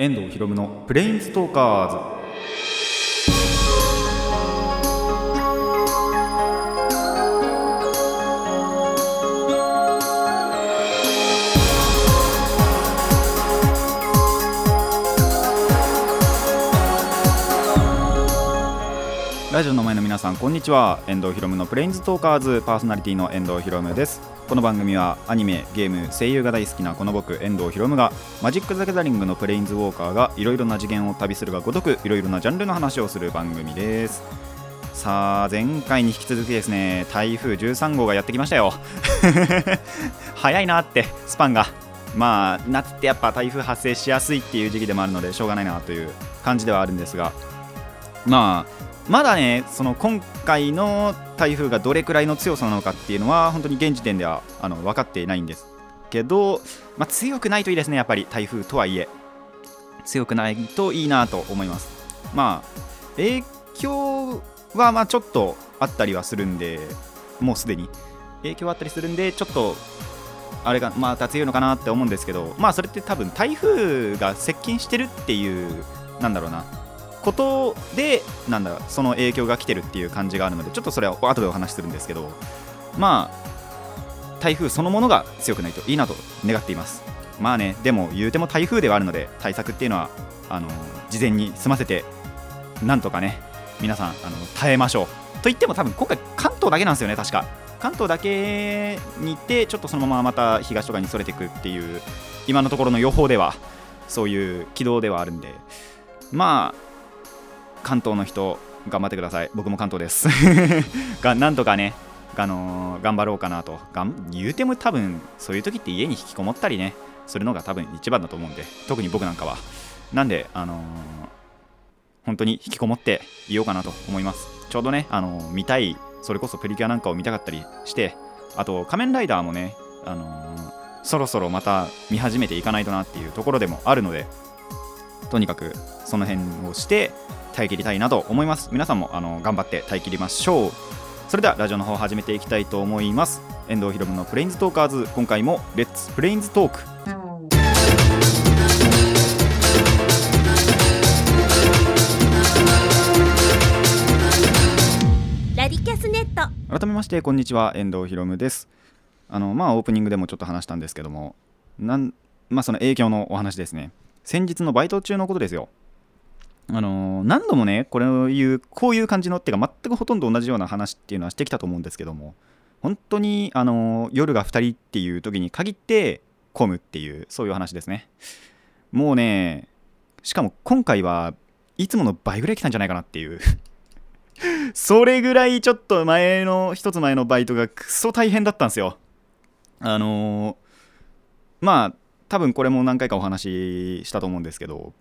遠藤ひろむのプレインストーカーズ。ラジオの前の皆さんこんにちは。遠藤ひろむのプレインズトーカーズパーソナリティの遠藤ひろむです。この番組はアニメゲーム声優が大好きなこの僕遠藤ひろむがマジック・ザ・ギャザリングのプレインズウォーカーがいろいろな次元を旅するがごとくいろいろなジャンルの話をする番組です。さあ前回に引き続きですね台風13号がやってきましたよ。早いなってスパンが。まあ夏ってやっぱ台風発生しやすいっていう時期でもあるのでしょうがないなという感じではあるんですが。まあまだねその今回の台風がどれくらいの強さなのかっていうのは本当に現時点ではあの分かっていないんですけど、まあ、強くないといいですねやっぱり台風とはいえ。強くないといいなと思います。まあ影響はまあちょっとあったりはするんでもうすでに。影響はあったりするんでちょっとあれがまた強いのかなって思うんですけどまあそれって多分台風が接近してるっていうなんだろうな。ことでなんだその影響が来てるっていう感じがあるのでちょっとそれは後でお話しするんですけどまあ台風そのものが強くないといいなと願っています。まあねでも言うても台風ではあるので対策っていうのはあの事前に済ませてなんとかね皆さんあの耐えましょうと言っても多分今回関東だけなんですよね確か。関東だけに行ってちょっとそのまままた東とかにそれていくっていう今のところの予報ではそういう軌道ではあるんでまあ関東の人頑張ってください。僕も関東です。がなんとかねあのー頑張ろうかなと。がん言うても多分そういう時って家に引きこもったりねするのが多分一番だと思うんで特に僕なんかは。なんであのー本当に引きこもっていようかなと思います。ちょうどねあのー見たいそれこそプリキュアなんかを見たかったりしてあと仮面ライダーもねあのそろそろまた見始めていかないとなっていうところでもあるのでとにかくその辺をして耐え切りたいなと思います。皆さんもあの頑張って耐え切りましょう。それではラジオの方を始めていきたいと思います。遠藤ひろむのプレインズトーカーズ。今回もレッツプレインズトーク。ラディキャスネット。改めましてこんにちは。遠藤ひろむです。あのまあオープニングでもちょっと話したんですけどもなんまあその影響のお話ですね。先日のバイト中のことですよあの何度もねこれを言うこういう感じのっていうか全くほとんど同じような話っていうのはしてきたと思うんですけども本当にあの夜が2人っていう時に限って混むっていうそういう話ですね。もうねしかも今回はいつもの倍ぐらい来たんじゃないかなっていう。それぐらいちょっと前の一つ前のバイトがクソ大変だったんですよ。あのまあ多分これも何回かお話ししたと思うんですけど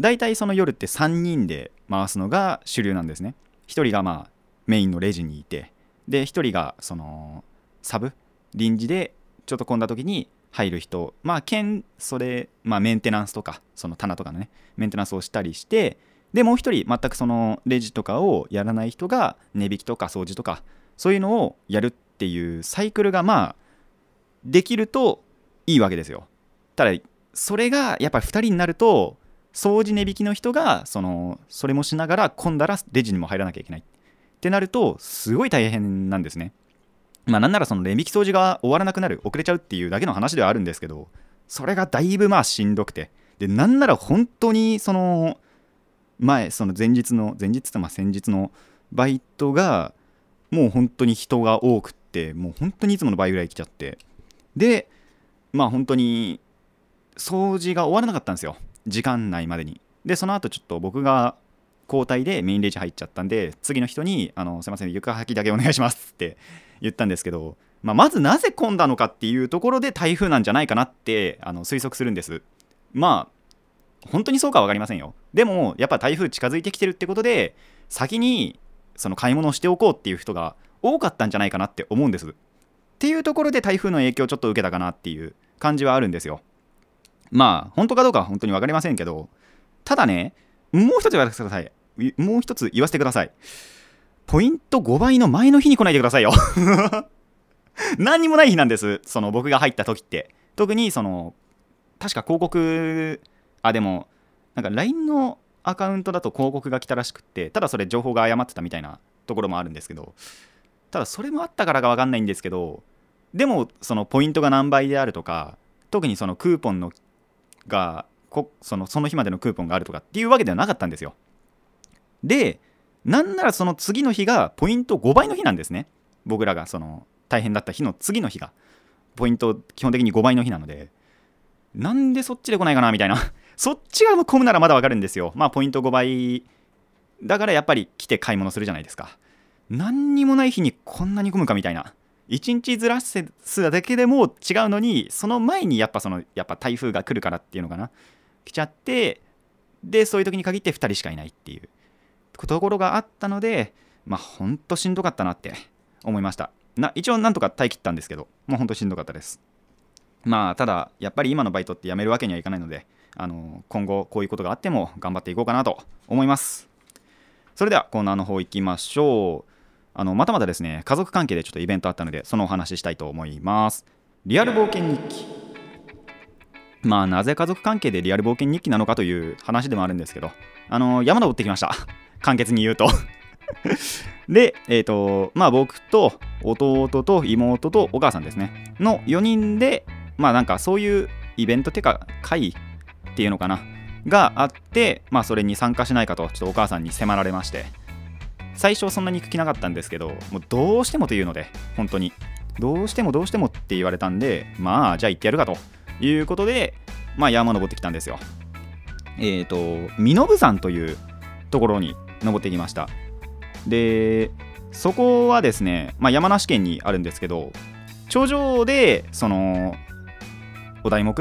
大体その夜って3人で回すのが主流なんですね。1人がまあメインのレジにいてで1人がそのサブ臨時でちょっと混んだ時に入る人まあ兼それまあメンテナンスとかその棚とかのねメンテナンスをしたりしてでもう一人全くそのレジとかをやらない人が値引きとか掃除とかそういうのをやるっていうサイクルがまあできるといいわけですよ。ただそれがやっぱり2人になると掃除値引きの人がそのそれもしながら混んだらレジにも入らなきゃいけない。ってなるとすごい大変なんですね。まあなんならその値引き掃除が終わらなくなる遅れちゃうっていうだけの話ではあるんですけどそれがだいぶまあしんどくて。でなんなら本当にその前その前日の前日ってまあ先日のバイトがもう本当に人が多くってもう本当にいつもの倍ぐらい来ちゃって。でまあ本当に掃除が終わらなかったんですよ。時間内までに。でその後ちょっと僕が交代でメインレジ入っちゃったんで次の人にあの「すいません床掃きだけお願いします」って 言ったんですけど、まあ、まずなぜ混んだのかっていうところで台風なんじゃないかなってあの推測するんです。まあ本当にそうかは分かりませんよ。でもやっぱ台風近づいてきてるってことで先にその買い物をしておこうっていう人が多かったんじゃないかなって思うんです。っていうところで台風の影響をちょっと受けたかなっていう感じはあるんですよ。まあ本当かどうかは本当に分かりませんけどただねもう一つ言わせてください。もう一つ言わせてください。ポイント5倍の前の日に来ないでくださいよ。何にもない日なんです。その僕が入った時って。特にその確か広告あでもなんか LINE のアカウントだと広告が来たらしくってただそれ情報が誤ってたみたいなところもあるんですけどただそれもあったからか分かんないんですけどでもそのポイントが何倍であるとか特にそのクーポンのがこそのその日までのクーポンがあるとかっていうわけではなかったんですよ。でなんならその次の日がポイント5倍の日なんですね。僕らがその大変だった日の次の日が。ポイント基本的に5倍の日なので。なんでそっちで来ないかなみたいな。そっちが混むならまだわかるんですよ。まあポイント5倍だからやっぱり来て買い物するじゃないですか。何にもない日にこんなに混むかみたいな。1日ずらすだけでも違うのにその前にやっぱそのやっぱ台風が来るからっていうのかな。来ちゃってでそういう時に限って2人しかいないっていうところがあったのでまあほんとしんどかったなって思いました。な一応なんとか耐え切ったんですけどもうほんとしんどかったです。まあただやっぱり今のバイトって辞めるわけにはいかないのであの今後こういうことがあっても頑張っていこうかなと思います。それではコーナーの方行きましょう。あのまたまたですね家族関係でちょっとイベントあったのでそのお話ししたいと思います。リアル冒険日記。まあなぜ家族関係でリアル冒険日記なのかという話でもあるんですけどあの山田を追ってきました。簡潔に言うと。でえっ、ー、とまあ僕と弟と妹とお母さんですね。の4人でまあなんかそういうイベントっていうか会っていうのかな？があってまあそれに参加しないかとちょっとお母さんに迫られまして。最初はそんなに行く気なかったんですけどもうどうしてもというので本当に。どうしてもどうしてもって言われたんでまあじゃあ行ってやるかと。いうことでまあ山登ってきたんですよ。えっ、ー、と身延山というところに登ってきました。でそこはですね、まあ、山梨県にあるんですけど頂上でそのお題目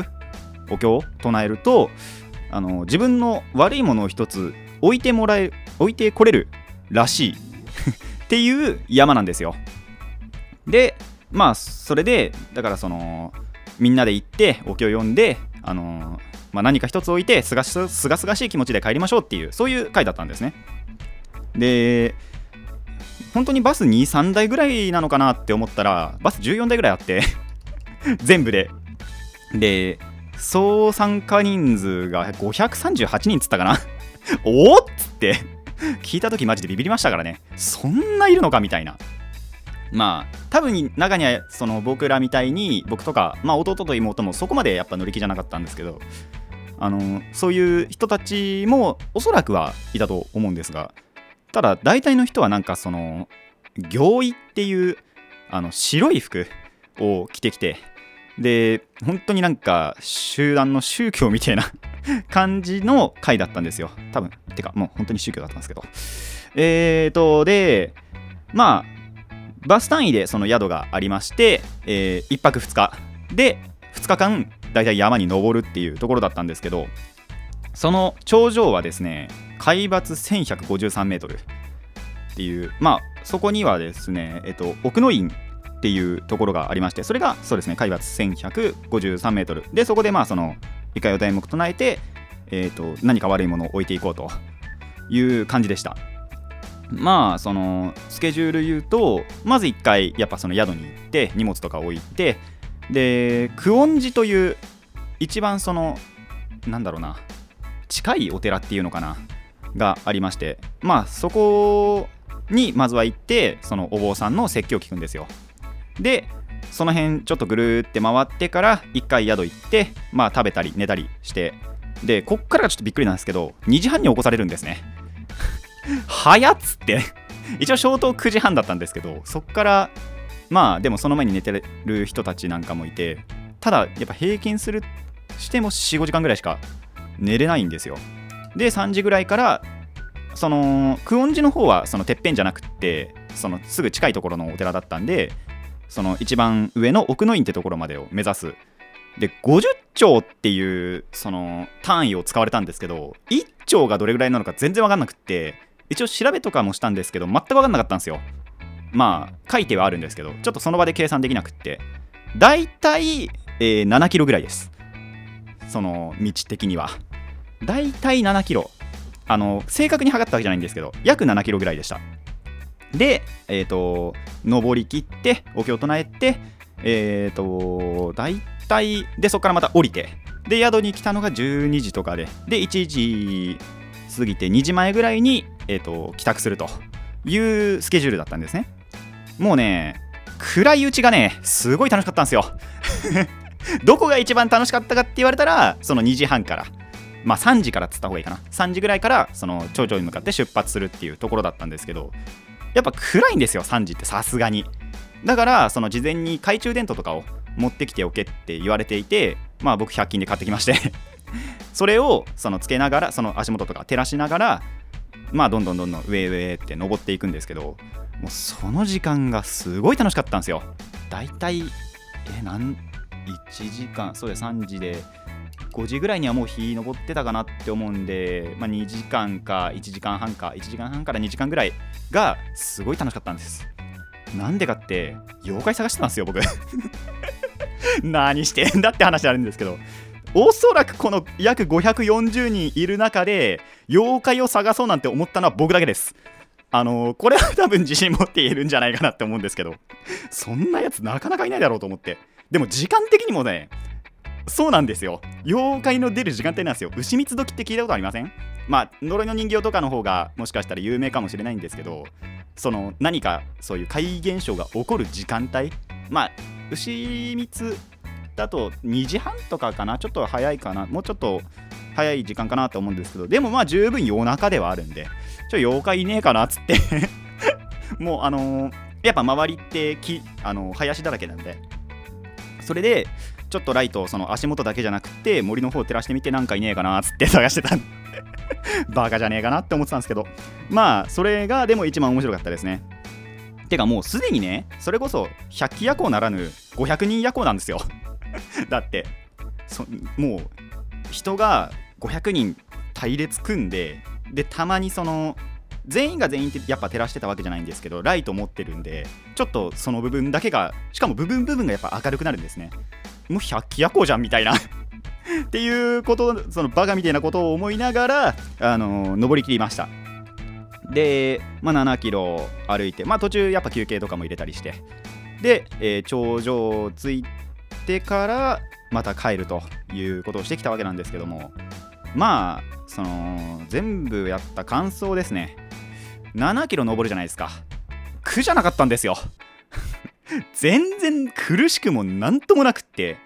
お経を唱えるとあの自分の悪いものを一つ置いてもらえ置いてこれるらしい。っていう山なんですよ。でまあそれでだからそのみんなで行ってお経を読んであのまあ、何か一つ置いてすがすがすがしい気持ちで帰りましょうっていうそういう回だったんですね。で本当にバス23台ぐらいなのかなって思ったらバス14台ぐらいあって 全部で。で総参加人数が538人っつったかな。おおっつって。聞いた時マジでビビりましたからね。そんないるのかみたいな。まあ多分中にはその僕らみたいに僕とか、まあ、弟と妹もそこまでやっぱ乗り気じゃなかったんですけどあのそういう人たちもおそらくはいたと思うんですがただ大体の人はなんかその行衣っていうあの白い服を着てきてで本当になんか集団の宗教みたいな感じの回だったんですよ。多分。てかもう本当に宗教だったんですけど。えーとでまあバス単位でその宿がありまして、えー、1泊2日。で2日間だいたい山に登るっていうところだったんですけどその頂上はですね海抜1153メートルっていうまあそこにはですね、えっと、奥の院っていうところがありましてそれがそうですね海抜1153メートル。でそこでまあその一回お題目唱えて、えーと、何か悪いものを置いていこうと。いう感じでした。まあそのスケジュール言うとまず1回やっぱその宿に行って荷物とか置いてで久遠寺という一番そのなんだろうな近いお寺っていうのかながありましてまあそこにまずは行ってそのお坊さんの説教を聞くんですよ。でその辺ちょっとぐるーって回ってから1回宿行ってまあ食べたり寝たりしてでこっからがちょっとびっくりなんですけど2時半に起こされるんですね。早っつって。一応消灯9時半だったんですけどそっからまあでもその前に寝てる人たちなんかもいてただやっぱ平均するしても45時間ぐらいしか寝れないんですよ。で3時ぐらいからその久遠寺の方はそのてっぺんじゃなくってそのすぐ近いところのお寺だったんでその一番上の奥の院ってところまでを目指す。で50兆っていうその単位を使われたんですけど1兆がどれぐらいなのか全然分かんなくって一応調べとかもしたんですけど全く分かんなかったんですよ。まあ書いてはあるんですけどちょっとその場で計算できなくって。だいたい、えー、7キロぐらいです。その道的には。だいたい7キロ。あの正確に測ったわけじゃないんですけど約7キロぐらいでした。で、えっ、ー、と、登りきって、お経を唱えて、えっ、ー、と、大体、で、そこからまた降りて、で宿に来たのが12時とかでで1時過ぎて2時前ぐらいに、えーと、帰宅するというスケジュールだったんですね。もうね暗いうちがねすごい楽しかったんですよ。どこが一番楽しかったかって言われたらその2時半からまあ3時からっつった方がいいかな。3時ぐらいからその町長に向かって出発するっていうところだったんですけどやっぱ暗いんですよ3時ってさすがに。だからその事前に懐中電灯とかを持ってきておけって言われていてまあ僕100均で買ってきまして。それをそのつけながらその足元とか照らしながらまあどんどんどんどん上上って登っていくんですけどもうその時間がすごい楽しかったんですよ。だいたいえなん1時間。そうで3時で5時ぐらいにはもう日登ってたかなって思うんで、まあ、2時間か1時間半か1時間半から2時間ぐらいがすごい楽しかったんです。なんでかって妖怪探してたんですよ僕。何してんだって話あるんですけど。おそらくこの約540人いる中で妖怪を探そうなんて思ったのは僕だけです。あのー、これは多分自信持って言えるんじゃないかなって思うんですけど。そんなやつなかなかいないだろうと思って。でも時間的にもねそうなんですよ。妖怪の出る時間帯なんですよ。牛蜜時って聞いたことありません？まあ呪いの人形とかの方がもしかしたら有名かもしれないんですけどその何かそういう怪異現象が起こる時間帯？まあ牛蜜だと2時半とかかな？ちょっと早いかな？もうちょっと早い時間かなと思うんですけどでもまあ十分夜中ではあるんでちょ妖怪いねえかなっつって。もうあのー、やっぱ周りって木あのー、林だらけなんで。それでちょっとライトその足元だけじゃなくて森の方を照らしてみてなんかいねえかなっつって探してた バカじゃねえかなって思ってたんですけど。まあそれがでも一番面白かったですね。てかもうすでにねそれこそ100機夜行ならぬ500人夜行なんですよ。だってそもう人が500人隊列組んででたまにその全員が全員ってやっぱ照らしてたわけじゃないんですけどライト持ってるんでちょっとその部分だけがしかも部分部分がやっぱ明るくなるんですね。もう百鬼夜行じゃんみたいな。っていうことそのバカみたいなことを思いながらあの登りきりました。で、まあ、7キロ歩いて、まあ、途中やっぱ休憩とかも入れたりして。で、えー、頂上着いてからまた帰るということをしてきたわけなんですけども。まあその全部やった感想ですね。7キロ登るじゃないですか。苦じゃなかったんですよ。全然苦しくもなんともなくって。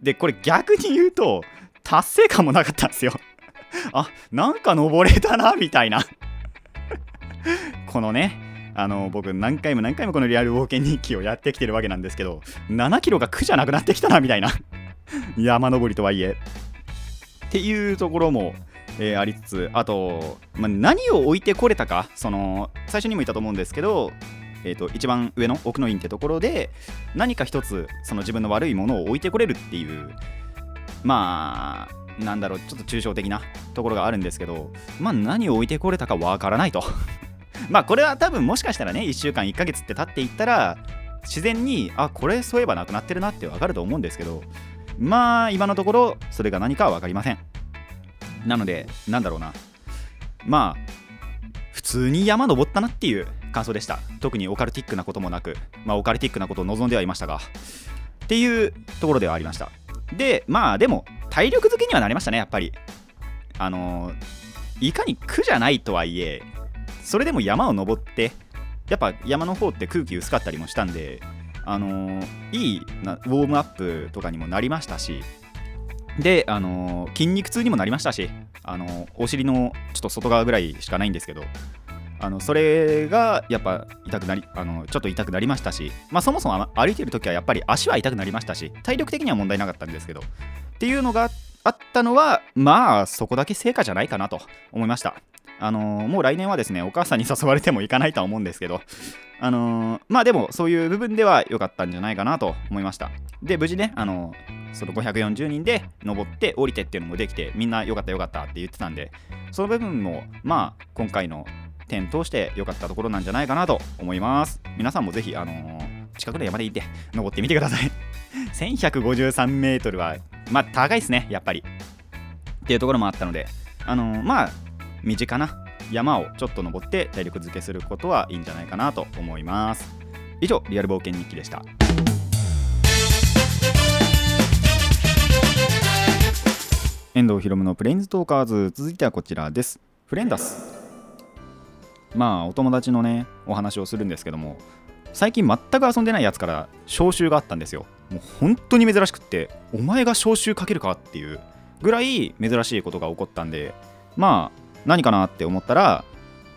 でこれ逆に言うと達成感もなかったんですよ。あなんか登れたなみたいな。このねあの僕何回も何回もこのリアル冒険日記をやってきてるわけなんですけど7キロが苦じゃなくなってきたなみたいな。山登りとはいえ。っていうところも、えー、ありつつあと、ま、何を置いてこれたかその最初にも言ったと思うんですけどえーと、一番上の奥の院ってところで何か一つその自分の悪いものを置いてこれるっていうまあなんだろうちょっと抽象的なところがあるんですけどまあ何を置いてこれたかわからないと。まあこれは多分もしかしたらね1週間1ヶ月って経っていったら自然にあこれそういえばなくなってるなってわかると思うんですけどまあ今のところそれが何かは分かりません。なのでなんだろうな。まあ普通に山登ったなっていう感想でした。特にオカルティックなこともなく、まあ、オカルティックなことを望んではいましたがっていうところではありました。でまあでも体力づけにはなりましたねやっぱり。あのいかに苦じゃないとはいえそれでも山を登ってやっぱ山の方って空気薄かったりもしたんであのいいなウォームアップとかにもなりましたしで、あの筋肉痛にもなりましたし、あのお尻のちょっと外側ぐらいしかないんですけど、あのそれがやっぱ痛くなりあのちょっと痛くなりましたし、まあ、そもそも歩いてる時はやっぱり足は痛くなりましたし体力的には問題なかったんですけどっていうのがあったのはまあそこだけ成果じゃないかなと思いました。あのー、もう来年はですねお母さんに誘われても行かないとは思うんですけどあのー、まあでもそういう部分では良かったんじゃないかなと思いました。で無事ねあのー、その540人で登って降りてっていうのもできてみんな良かった良かったって言ってたんでその部分もまあ今回の点通して良かったところなんじゃないかなと思います。皆さんもぜひあのー、近くの山でいて登ってみてください。1153メートルはまあ高いですねやっぱり。っていうところもあったのであのー、まあ身近な山をちょっと登って体力づけすることはいいんじゃないかなと思います。以上リアル冒険日記でした。遠藤ひろむのプレインズトーカーズ続いてはこちらです。フレンダス。まあお友達のねお話をするんですけども最近全く遊んでないやつから招集があったんですよ。もう本当に珍しくってお前が招集かけるかっていうぐらい珍しいことが起こったんでまあ何かなって思ったら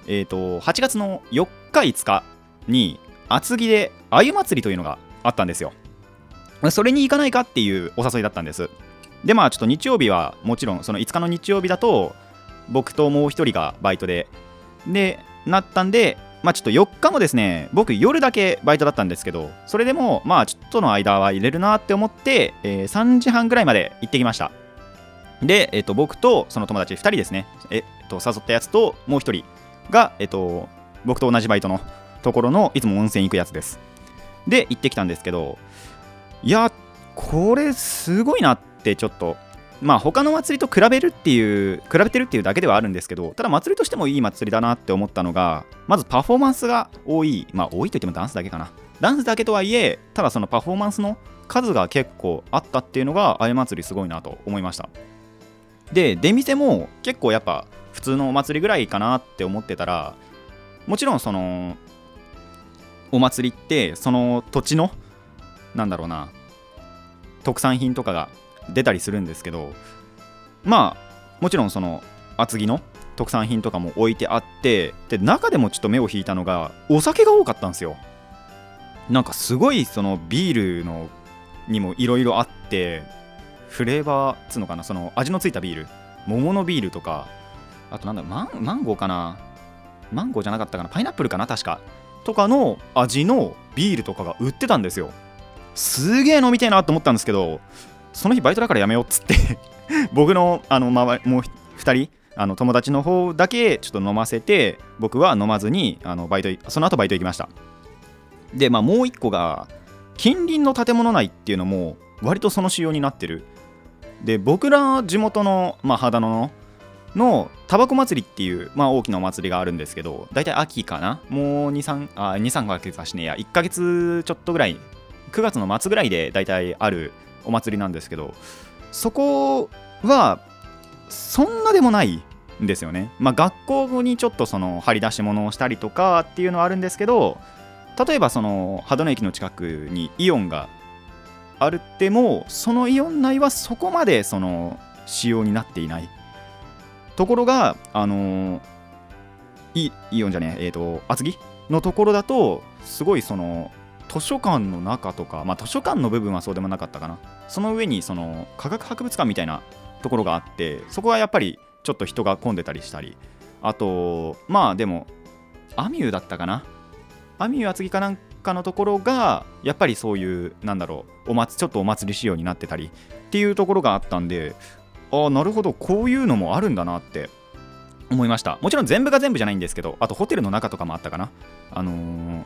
えっ、と8月の4日5日に厚木で鮎祭りというのがあったんですよ。それに行かないかっていうお誘いだったんです。でまあちょっと日曜日はもちろんその5日の日曜日だと僕ともう1人がバイトででなったんでまあちょっと4日もですね僕夜だけバイトだったんですけどそれでもまあちょっとの間は入れるなって思って、えー3時半ぐらいまで行ってきました。で、えっと僕とその友達2人ですね、えっと誘ったやつともう1人が、えっと僕と同じバイトのところのいつも温泉行くやつです。で行ってきたんですけどいやこれすごいなってちょっとまあ他の祭りと比べるっていう比べてるっていうだけではあるんですけどただ祭りとしてもいい祭りだなって思ったのがまずパフォーマンスが多いまあ多いといってもダンスだけかな。ダンスだけとはいえただそのパフォーマンスの数が結構あったっていうのがあゆ祭りすごいなと思いました。で出店も結構やっぱ普通のお祭りぐらいかなって思ってたらもちろんそのお祭りってその土地のなんだろうな特産品とかが出たりするんですけどまあもちろんその厚木の特産品とかも置いてあってで中でもちょっと目を引いたのがお酒が多かったんですよ。なんかすごいそのビールのにもいろいろあってフレーバーっつうのかなその味のついたビール桃のビールとかあとなんだマンマンゴーかなマンゴーじゃなかったかなパイナップルかな確かとかの味のビールとかが売ってたんですよ。すげえ飲みたいなと思ったんですけどその日バイトだからやめようっつって 僕のあの周りもう2人あの友達の方だけちょっと飲ませて僕は飲まずにあのバイトその後バイト行きました。でまあもう1個が近隣の建物内っていうのも割とその仕様になってる。で僕ら地元の、まあ、秦野ののタバコ祭りっていう、まあ、大きなお祭りがあるんですけど大体秋かな？もう23あ23ヶ月はしねえや。1ヶ月ちょっとぐらい。9月の末ぐらいで大体あるお祭りなんですけどそこはそんなでもないんですよね。まあ、学校にちょっとその張り出し物をしたりとかっていうのはあるんですけど例えばその秦野駅の近くにイオンがあるってもそのイオン内はそこまでその仕様になっていないところがあのイイオンじゃねええー、と厚木のところだとすごいその図書館の中とか、まあ、図書館の部分はそうでもなかったかな。その上にその科学博物館みたいなところがあってそこはやっぱりちょっと人が混んでたりしたり。あとまあでもアミューだったかな。アミュー厚木かなんかのところがやっぱりそういうなんだろうお祭ちょっとお祭り仕様になってたりっていうところがあったんでああなるほどこういうのもあるんだなって思いました。もちろん全部が全部じゃないんですけどあとホテルの中とかもあったかな。あのー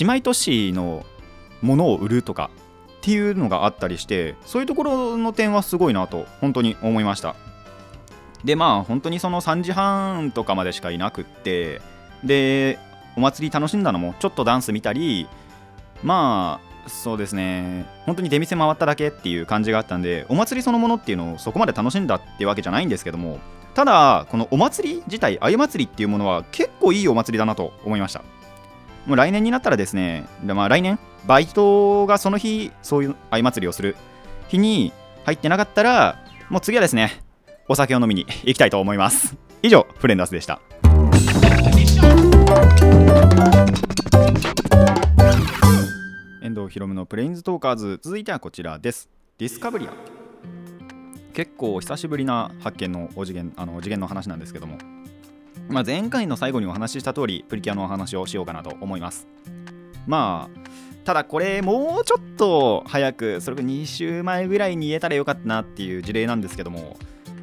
姉妹都市のものを売るとかっていうのがあったりしてそういうところの点はすごいなと本当に思いました。でまあ本当にその3時半とかまでしかいなくってでお祭り楽しんだのもちょっとダンス見たりまあそうですね本当に出店回っただけっていう感じがあったんでお祭りそのものっていうのをそこまで楽しんだってわけじゃないんですけどもただこのお祭り自体あゆ祭りっていうものは結構いいお祭りだなと思いました。もう来年になったらですね、まあ、来年、バイトがその日、そういう相祭りをする日に入ってなかったら、もう次はですね、お酒を飲みに行きたいと思います。以上、フレンダースでした。遠藤ひろむのプレインズトーカーズ、続いてはこちらです。ディスカブリア。結構久しぶりな発見のお次元あの次元の話なんですけども、まあ、前回の最後にお話しした通りプリキュアのお話をしようかなと思います。まあただこれもうちょっと早くそれが2週前ぐらいに言えたらよかったなっていう事例なんですけども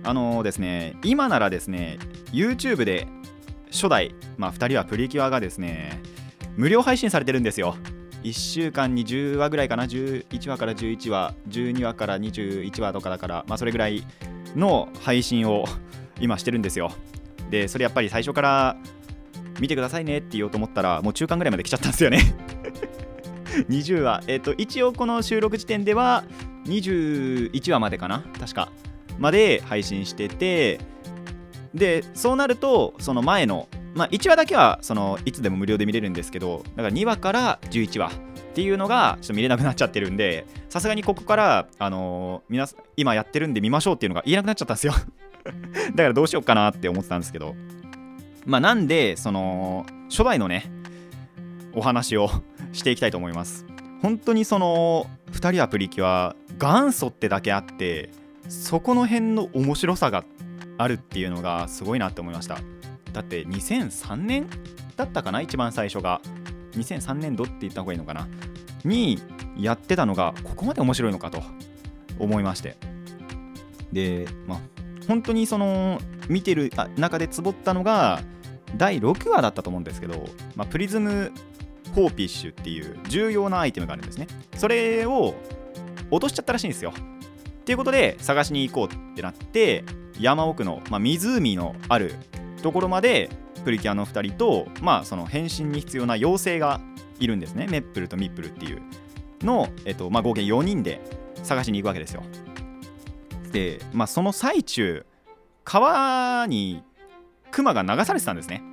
あのですね今ならですね YouTube で初代、まあ、2人はプリキュアがですね無料配信されてるんですよ。1週間に10話ぐらいかな11話から11話12話から21話とかだからまあそれぐらいの配信を今してるんですよ。でそれやっぱり最初から見てくださいねって言おうと思ったらもう中間ぐらいまで来ちゃったんですよね。20話。えっ、と一応この収録時点では21話までかな？確か。まで配信しててでそうなるとその前の、まあ、1話だけはそのいつでも無料で見れるんですけどだから2話から11話っていうのがちょっと見れなくなっちゃってるんでさすがにここから、あのー皆今やってるんで見ましょうっていうのが言えなくなっちゃったんですよ。だからどうしようかなって思ってたんですけど。まあなんでその初代のねお話をしていきたいと思います。本当にその2人はプリキュア元祖ってだけあってそこの辺の面白さがあるっていうのがすごいなって思いました。だって2003年だったかな一番最初が。2003年度って言った方がいいのかな。にやってたのがここまで面白いのかと思いまして。でまあ本当にその見てる中でつぼったのが第6話だったと思うんですけど、まあ、プリズムホーピッシュっていう重要なアイテムがあるんですね。それを落としちゃったらしいんですよ。っていうことで探しに行こうってなって山奥の、まあ、湖のあるところまでプリキュアの2人と、まあ、その変身に必要な妖精がいるんですね。メップルとミップルっていうの、えっとまあ、合計4人で探しに行くわけですよ、まあ、その最中川にクマが流されてたんですね。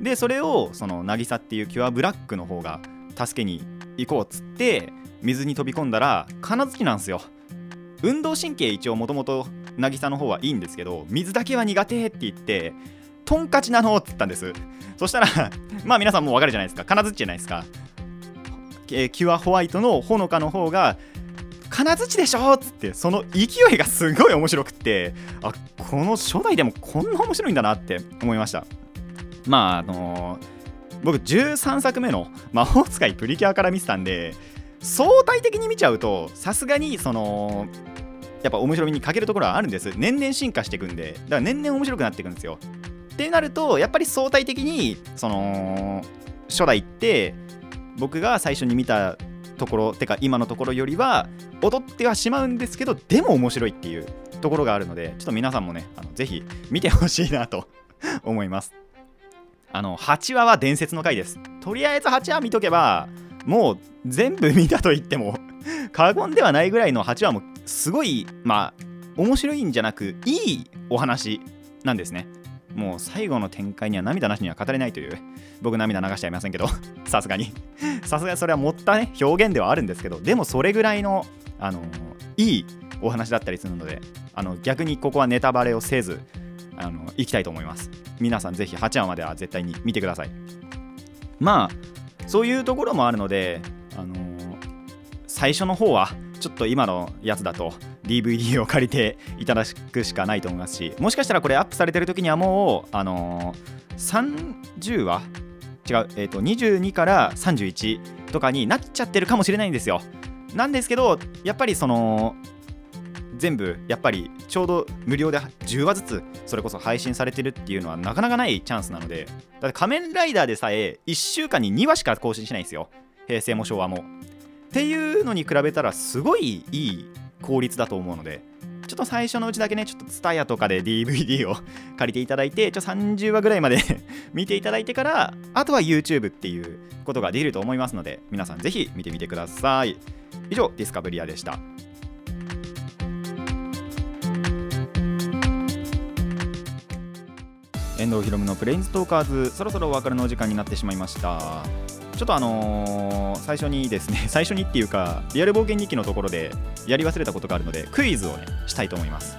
でそれをその渚っていうキュアブラックの方が助けに行こうっつって水に飛び込んだら金槌なんですよ。運動神経一応もともと渚の方はいいんですけど水だけは苦手って言ってトンカチなのって言ったんです。そしたらまあ皆さんもう分かるじゃないですか。金槌じゃないですか、えーキュアホワイトのほのかの方が金槌でしょっつってその勢いがすごい面白くってあこの初代でもこんな面白いんだなって思いました。まああのー僕13作目の魔法使いプリキュアから見てたんで相対的に見ちゃうとさすがにそのやっぱ面白みに欠けるところはあるんです。年々進化していくんで。だから年々面白くなっていくんですよ。ってなるとやっぱり相対的にその初代って僕が最初に見たところてか今のところよりは劣ってはしまうんですけどでも面白いっていうところがあるのでちょっと皆さんもねあのぜひ見てほしいなと 思います。あの8話は伝説の回です。とりあえず8話見とけばもう全部見たと言っても 過言ではないぐらいの8話もすごいまあ面白いんじゃなくいいお話なんですね。もう最後の展開には涙なしには語れないという僕涙流しちゃいませんけどさすがに。さすがにそれは持ったね表現ではあるんですけどでもそれぐらいのあのいいお話だったりするのであの逆にここはネタバレをせずあの行きたいと思います。皆さんぜひ8話までは絶対に見てください。まあそういうところもあるのであの最初の方はちょっと今のやつだと DVD を借りていただくしかないと思いますしもしかしたらこれアップされてる時にはもうあの30話違う、えー、と22から31とかになっちゃってるかもしれないんですよ。なんですけどやっぱりその全部やっぱりちょうど無料で10話ずつそれこそ配信されてるっていうのはなかなかないチャンスなのでだって仮面ライダーでさえ1週間に2話しか更新しないんですよ。平成も昭和も。っていうのに比べたらすごいいい効率だと思うのでちょっと最初のうちだけねちょっと TSUTAYA とかで DVD を 借りていただいてちょ30話ぐらいまで 見ていただいてからあとは YouTube っていうことができると思いますので皆さんぜひ見てみてください。以上ディスカブリアでした。遠藤ひろむのプレインズトーカーズ。そろそろお別れのお時間になってしまいました。ちょっとあのー最初にですね 最初にっていうかリアル冒険日記のところでやり忘れたことがあるのでクイズをねしたいと思います。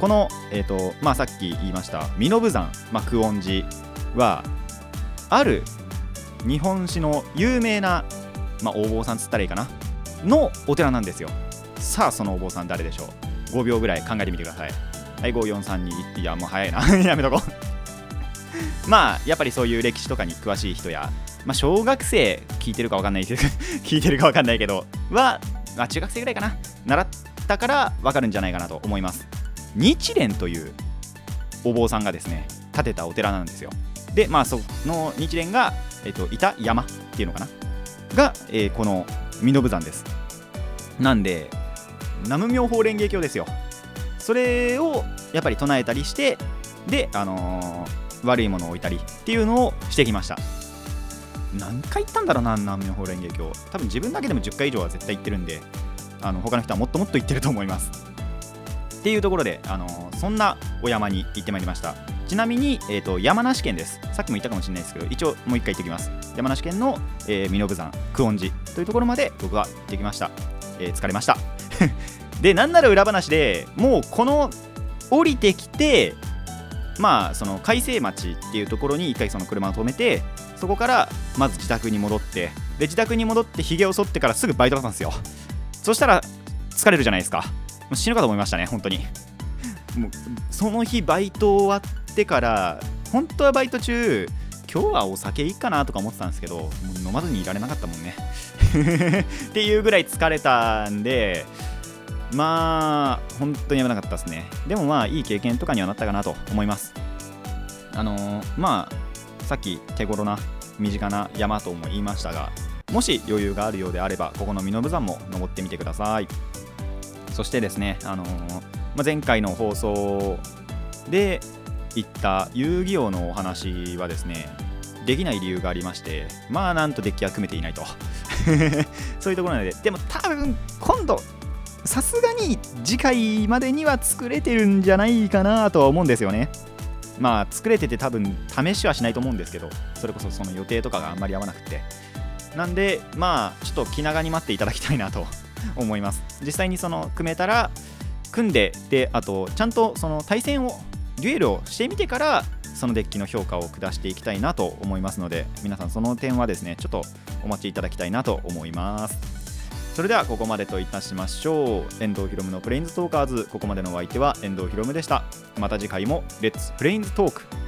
このえっ、とまあさっき言いました身延山、まあ、久遠寺はある日本史の有名な、まあ、お坊さんつったらいいかな。のお寺なんですよ。さあそのお坊さん誰でしょう？5秒ぐらい考えてみてください。はい5432いやもう早いな。やめとこう。まあやっぱりそういう歴史とかに詳しい人や、まあ、小学生聞いてるか分かんないけど 聞いてるか分かんないけどは、まあ、中学生ぐらいかな。習ったから分かるんじゃないかなと思います。日蓮というお坊さんがですね建てたお寺なんですよ。でまあその日蓮が、えっといた山っていうのかな？が、えーこの身延山です。なんで南無妙法蓮華経ですよ。それをやっぱり唱えたりしてであのー悪いものを置いたりっていうのをしてきました。何回言ったんだろうな南無妙法蓮華経。多分自分だけでも10回以上は絶対言ってるんであの他の人はもっともっと言ってると思います。っていうところで、あのーそんなお山に行ってまいりました。ちなみに、えー、と山梨県です。さっきも言ったかもしれないですけど一応もう一回言っておきます。山梨県の、えー、身延山久遠寺というところまで僕は行ってきました、えー疲れました。でなんなら裏話でもうこの降りてきてまあその海星町っていうところに一回その車を止めてそこからまず自宅に戻ってで自宅に戻ってひげを剃ってからすぐバイトだったんですよ。そしたら疲れるじゃないですか。もう死ぬかと思いましたね本当に。もうその日バイト終わってから本当はバイト中今日はお酒いいかなとか思ってたんですけど飲まずにいられなかったもんね。っていうぐらい疲れたんでまあ本当にやめなかったですね。でもまあいい経験とかにはなったかなと思います。あのーまあさっき手頃な身近な山とも言いましたがもし余裕があるようであればここの身延山も登ってみてください。そしてですね、あのーまあ、前回の放送で言った遊戯王のお話はですねできない理由がありましてまあなんとデッキは組めていないと。そういうところなのででも多分今度さすがに次回までには作れてるんじゃないかなとは思うんですよね。まあ作れてて多分試しはしないと思うんですけどそれこそその予定とかがあんまり合わなくて。なんでまあちょっと気長に待っていただきたいなと思います。実際にその組めたら組んでであとちゃんとその対戦をデュエルをしてみてからそのデッキの評価を下していきたいなと思いますので皆さんその点はですねちょっとお待ちいただきたいなと思います。それではここまでといたしましょう。遠藤ひろむのプレインズトーカーズ。ここまでのお相手は遠藤ひろむでした。また次回もレッツプレインズトーク。